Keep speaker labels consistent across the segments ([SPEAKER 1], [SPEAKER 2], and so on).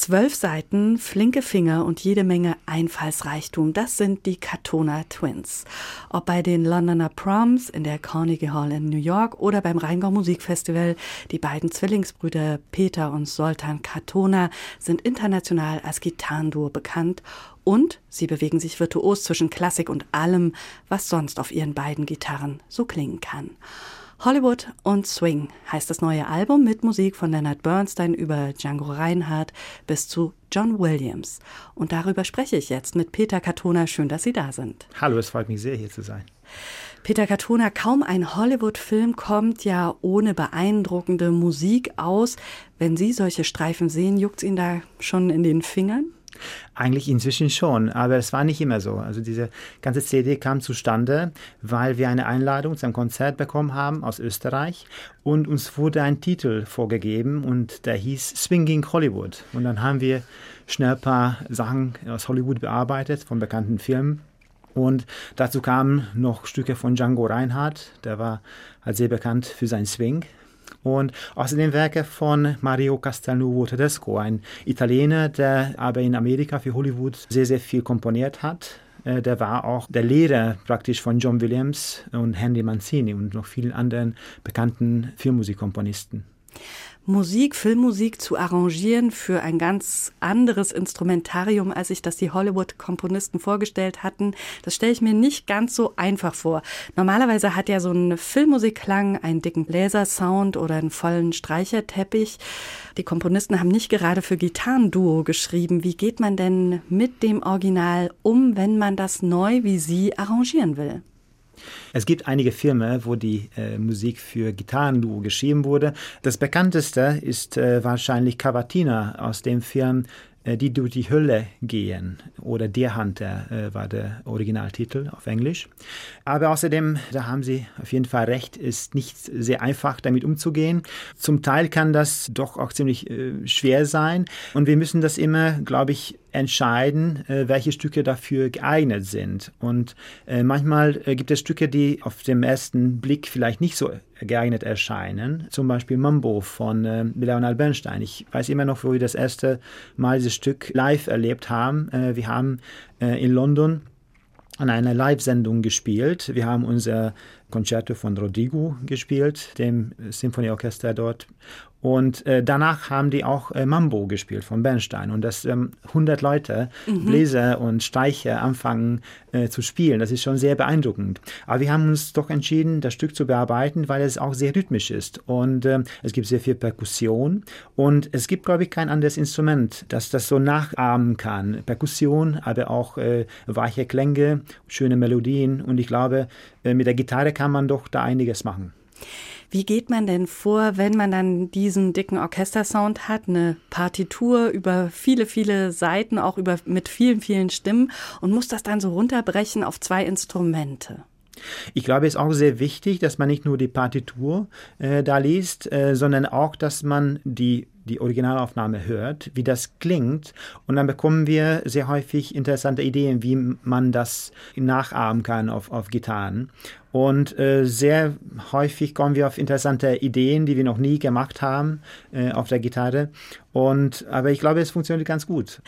[SPEAKER 1] Zwölf Seiten, flinke Finger und jede Menge Einfallsreichtum, das sind die Katona Twins. Ob bei den Londoner Proms in der Carnegie Hall in New York oder beim Rheingau Musikfestival, die beiden Zwillingsbrüder Peter und Soltan Katona sind international als Gitarrenduo bekannt und sie bewegen sich virtuos zwischen Klassik und allem, was sonst auf ihren beiden Gitarren so klingen kann. Hollywood und Swing heißt das neue Album mit Musik von Leonard Bernstein über Django Reinhardt bis zu John Williams. Und darüber spreche ich jetzt mit Peter Katona. Schön, dass Sie da sind.
[SPEAKER 2] Hallo, es freut mich sehr, hier zu sein.
[SPEAKER 1] Peter Katona, kaum ein Hollywood-Film kommt ja ohne beeindruckende Musik aus. Wenn Sie solche Streifen sehen, juckt es Ihnen da schon in den Fingern?
[SPEAKER 2] Eigentlich inzwischen schon, aber es war nicht immer so. Also diese ganze CD kam zustande, weil wir eine Einladung zu einem Konzert bekommen haben aus Österreich und uns wurde ein Titel vorgegeben und der hieß Swinging Hollywood. Und dann haben wir schnell ein paar Sachen aus Hollywood bearbeitet von bekannten Filmen. Und dazu kamen noch Stücke von Django Reinhardt, der war halt sehr bekannt für sein Swing. Und außerdem Werke von Mario Castelnuovo Tedesco, ein Italiener, der aber in Amerika für Hollywood sehr, sehr viel komponiert hat. Äh, der war auch der Lehrer praktisch von John Williams und Henry Mancini und noch vielen anderen bekannten Filmmusikkomponisten.
[SPEAKER 1] Musik, Filmmusik zu arrangieren für ein ganz anderes Instrumentarium, als sich das die Hollywood-Komponisten vorgestellt hatten. Das stelle ich mir nicht ganz so einfach vor. Normalerweise hat ja so ein Filmmusikklang einen dicken Bläsersound oder einen vollen Streicherteppich. Die Komponisten haben nicht gerade für Gitarrenduo geschrieben. Wie geht man denn mit dem Original um, wenn man das neu wie Sie arrangieren will?
[SPEAKER 2] Es gibt einige Filme, wo die äh, Musik für Gitarrenduo geschrieben wurde. Das bekannteste ist äh, wahrscheinlich Cavatina aus dem Film äh, die durch die Hölle gehen oder Der Hunter äh, war der Originaltitel auf Englisch. Aber außerdem, da haben Sie auf jeden Fall recht, ist nicht sehr einfach damit umzugehen. Zum Teil kann das doch auch ziemlich äh, schwer sein und wir müssen das immer, glaube ich, entscheiden, äh, welche Stücke dafür geeignet sind. Und äh, manchmal äh, gibt es Stücke, die auf dem ersten Blick vielleicht nicht so geeignet erscheinen. Zum Beispiel Mambo von äh, Leonard Bernstein. Ich weiß immer noch, wo wir das erste Mal dieses Stück live erlebt haben. Äh, wir haben äh, in London an einer Live-Sendung gespielt. Wir haben unser Konzerto von Rodrigo gespielt, dem Symphonieorchester dort. Und äh, danach haben die auch äh, Mambo gespielt von Bernstein. Und dass ähm, 100 Leute, mhm. Bläser und Steicher anfangen äh, zu spielen, das ist schon sehr beeindruckend. Aber wir haben uns doch entschieden, das Stück zu bearbeiten, weil es auch sehr rhythmisch ist. Und ähm, es gibt sehr viel Perkussion. Und es gibt, glaube ich, kein anderes Instrument, das das so nachahmen kann. Perkussion, aber auch äh, weiche Klänge, schöne Melodien. Und ich glaube, äh, mit der Gitarre kann man doch da einiges machen.
[SPEAKER 1] Wie geht man denn vor, wenn man dann diesen dicken Orchestersound hat, eine Partitur über viele, viele Seiten, auch über, mit vielen, vielen Stimmen und muss das dann so runterbrechen auf zwei Instrumente?
[SPEAKER 2] Ich glaube, es ist auch sehr wichtig, dass man nicht nur die Partitur äh, da liest, äh, sondern auch, dass man die die Originalaufnahme hört, wie das klingt. Und dann bekommen wir sehr häufig interessante Ideen, wie man das nachahmen kann auf, auf Gitarren. Und äh, sehr häufig kommen wir auf interessante Ideen, die wir noch nie gemacht haben äh, auf der Gitarre. Und, aber ich glaube, es funktioniert ganz gut.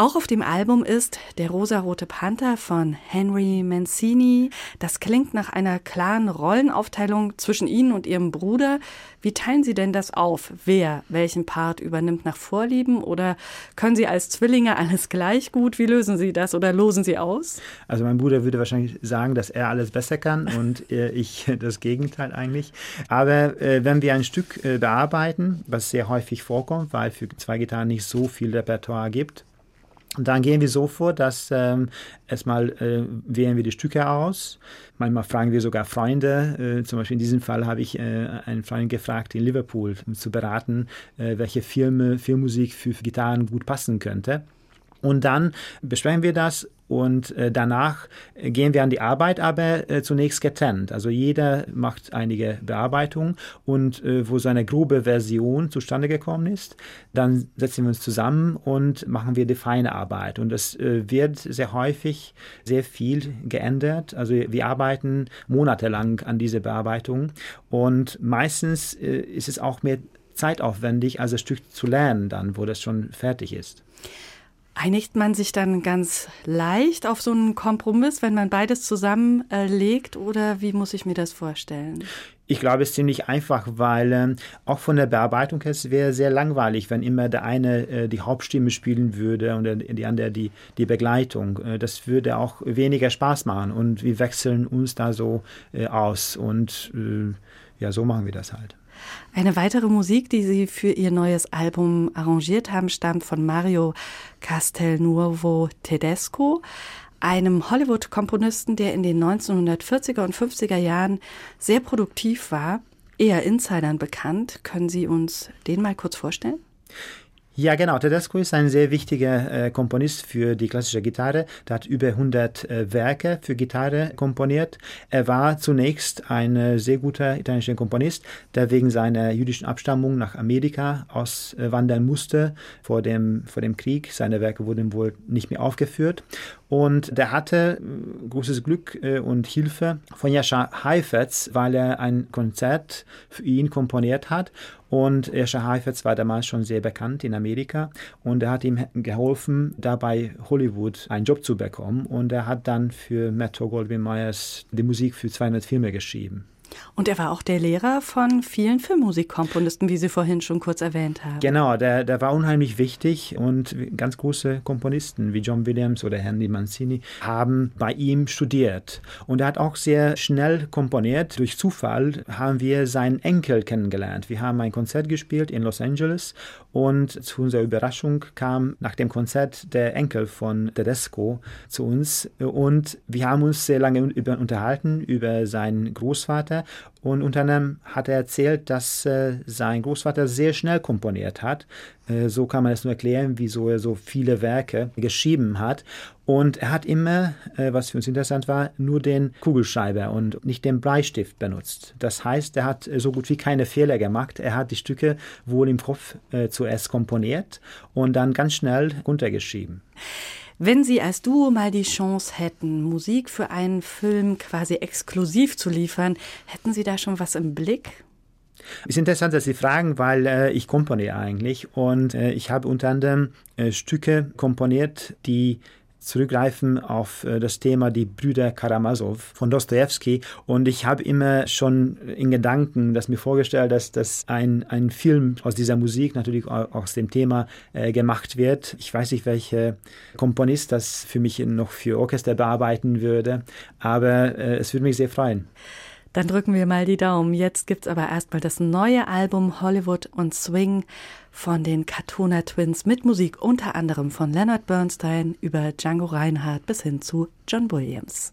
[SPEAKER 1] Auch auf dem Album ist Der rosarote Panther von Henry Mancini. Das klingt nach einer klaren Rollenaufteilung zwischen Ihnen und Ihrem Bruder. Wie teilen Sie denn das auf? Wer welchen Part übernimmt nach Vorlieben? Oder können Sie als Zwillinge alles gleich gut? Wie lösen Sie das oder losen Sie aus?
[SPEAKER 2] Also mein Bruder würde wahrscheinlich sagen, dass er alles besser kann und ich das Gegenteil eigentlich. Aber äh, wenn wir ein Stück äh, bearbeiten, was sehr häufig vorkommt, weil für zwei Gitarren nicht so viel Repertoire gibt, und dann gehen wir so vor, dass ähm, erstmal äh, wählen wir die Stücke aus. Manchmal fragen wir sogar Freunde. Äh, zum Beispiel in diesem Fall habe ich äh, einen Freund gefragt in Liverpool, um zu beraten, äh, welche Filme, Filmmusik für Gitarren gut passen könnte. Und dann besprechen wir das und äh, danach gehen wir an die Arbeit, aber äh, zunächst getrennt. Also jeder macht einige Bearbeitungen und äh, wo so eine grobe Version zustande gekommen ist, dann setzen wir uns zusammen und machen wir die feine Arbeit. Und es äh, wird sehr häufig sehr viel geändert. Also wir arbeiten monatelang an dieser Bearbeitung und meistens äh, ist es auch mehr zeitaufwendig, als das Stück zu lernen, dann, wo das schon fertig ist.
[SPEAKER 1] Einigt man sich dann ganz leicht auf so einen Kompromiss, wenn man beides zusammenlegt, oder wie muss ich mir das vorstellen?
[SPEAKER 2] Ich glaube, es ist ziemlich einfach, weil äh, auch von der Bearbeitung her es wäre sehr langweilig, wenn immer der eine äh, die Hauptstimme spielen würde und der, die andere die, die Begleitung. Äh, das würde auch weniger Spaß machen und wir wechseln uns da so äh, aus und äh, ja, so machen wir das halt.
[SPEAKER 1] Eine weitere Musik, die Sie für Ihr neues Album arrangiert haben, stammt von Mario Castelnuovo Tedesco, einem Hollywood-Komponisten, der in den 1940er und 50er Jahren sehr produktiv war, eher Insidern bekannt. Können Sie uns den mal kurz vorstellen?
[SPEAKER 2] Ja, genau. Tedesco ist ein sehr wichtiger äh, Komponist für die klassische Gitarre. Der hat über 100 äh, Werke für Gitarre komponiert. Er war zunächst ein äh, sehr guter italienischer Komponist, der wegen seiner jüdischen Abstammung nach Amerika auswandern musste vor dem, vor dem Krieg. Seine Werke wurden wohl nicht mehr aufgeführt. Und der hatte äh, großes Glück äh, und Hilfe von Jascha Heifetz, weil er ein Konzert für ihn komponiert hat. Und Jascha Heifetz war damals schon sehr bekannt in Amerika und er hat ihm geholfen, dabei Hollywood einen Job zu bekommen. Und er hat dann für Metro Goldwyn Mayers die Musik für 200 Filme geschrieben.
[SPEAKER 1] Und er war auch der Lehrer von vielen Filmmusikkomponisten, wie Sie vorhin schon kurz erwähnt haben.
[SPEAKER 2] Genau, der, der war unheimlich wichtig und ganz große Komponisten wie John Williams oder Henry Mancini haben bei ihm studiert. Und er hat auch sehr schnell komponiert. Durch Zufall haben wir seinen Enkel kennengelernt. Wir haben ein Konzert gespielt in Los Angeles und zu unserer Überraschung kam nach dem Konzert der Enkel von Tedesco zu uns und wir haben uns sehr lange unterhalten über seinen Großvater und unter anderem hat er erzählt, dass äh, sein Großvater sehr schnell komponiert hat. Äh, so kann man es nur erklären, wieso er so viele Werke geschrieben hat. Und er hat immer, äh, was für uns interessant war, nur den Kugelschreiber und nicht den Bleistift benutzt. Das heißt, er hat so gut wie keine Fehler gemacht. Er hat die Stücke wohl im Kopf äh, zuerst komponiert und dann ganz schnell runtergeschrieben.
[SPEAKER 1] Wenn Sie als Duo mal die Chance hätten, Musik für einen Film quasi exklusiv zu liefern, hätten Sie da schon was im Blick?
[SPEAKER 2] Es ist interessant, dass Sie fragen, weil äh, ich komponiere eigentlich und äh, ich habe unter anderem äh, Stücke komponiert, die zurückgreifen auf äh, das Thema die Brüder Karamasow von Dostoevsky. Und ich habe immer schon in Gedanken das mir vorgestellt, dass das ein, ein Film aus dieser Musik, natürlich aus dem Thema äh, gemacht wird. Ich weiß nicht, welcher Komponist das für mich noch für Orchester bearbeiten würde, aber äh, es würde mich sehr freuen.
[SPEAKER 1] Dann drücken wir mal die Daumen. Jetzt gibt es aber erstmal das neue Album Hollywood und Swing von den Katona Twins mit Musik unter anderem von Leonard Bernstein über Django Reinhardt bis hin zu John Williams.